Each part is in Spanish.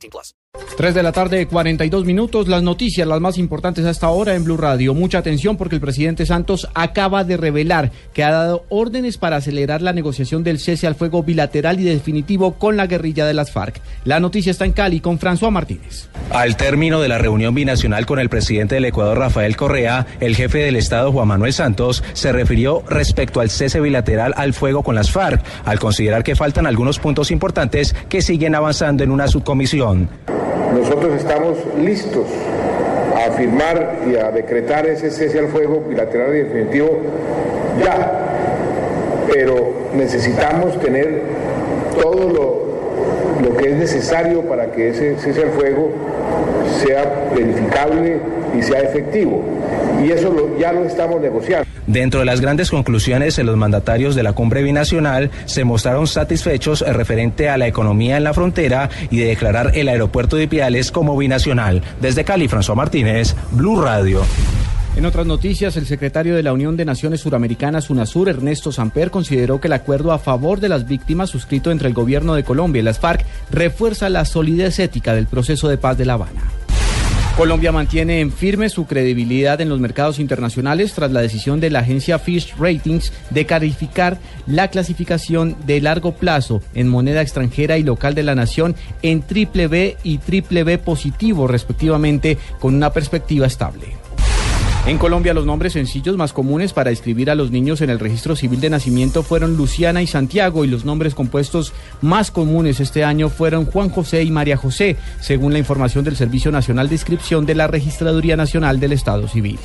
18 plus. 3 de la tarde, 42 minutos. Las noticias, las más importantes hasta ahora en Blue Radio. Mucha atención porque el presidente Santos acaba de revelar que ha dado órdenes para acelerar la negociación del cese al fuego bilateral y definitivo con la guerrilla de las FARC. La noticia está en Cali con François Martínez. Al término de la reunión binacional con el presidente del Ecuador, Rafael Correa, el jefe del Estado, Juan Manuel Santos, se refirió respecto al cese bilateral al fuego con las FARC, al considerar que faltan algunos puntos importantes que siguen avanzando en una subcomisión. Nosotros estamos listos a firmar y a decretar ese cese al fuego bilateral y definitivo ya, pero necesitamos tener todo lo, lo que es necesario para que ese cese al fuego sea verificable y sea efectivo. Y eso ya lo estamos negociando. Dentro de las grandes conclusiones, los mandatarios de la cumbre binacional se mostraron satisfechos referente a la economía en la frontera y de declarar el aeropuerto de Piales como binacional. Desde Cali, François Martínez, Blue Radio. En otras noticias, el secretario de la Unión de Naciones Suramericanas, UNASUR, Ernesto Samper, consideró que el acuerdo a favor de las víctimas suscrito entre el gobierno de Colombia y las FARC refuerza la solidez ética del proceso de paz de La Habana. Colombia mantiene en firme su credibilidad en los mercados internacionales tras la decisión de la agencia Fitch Ratings de calificar la clasificación de largo plazo en moneda extranjera y local de la nación en triple B y triple B positivo respectivamente con una perspectiva estable. En Colombia los nombres sencillos más comunes para inscribir a los niños en el registro civil de nacimiento fueron Luciana y Santiago y los nombres compuestos más comunes este año fueron Juan José y María José, según la información del Servicio Nacional de Inscripción de la Registraduría Nacional del Estado Civil.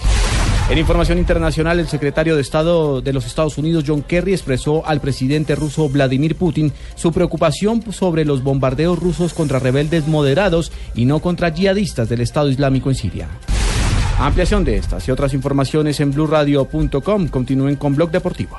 En información internacional, el secretario de Estado de los Estados Unidos, John Kerry, expresó al presidente ruso Vladimir Putin su preocupación sobre los bombardeos rusos contra rebeldes moderados y no contra yihadistas del Estado Islámico en Siria. Ampliación de estas y otras informaciones en blurradio.com. Continúen con Blog Deportivo.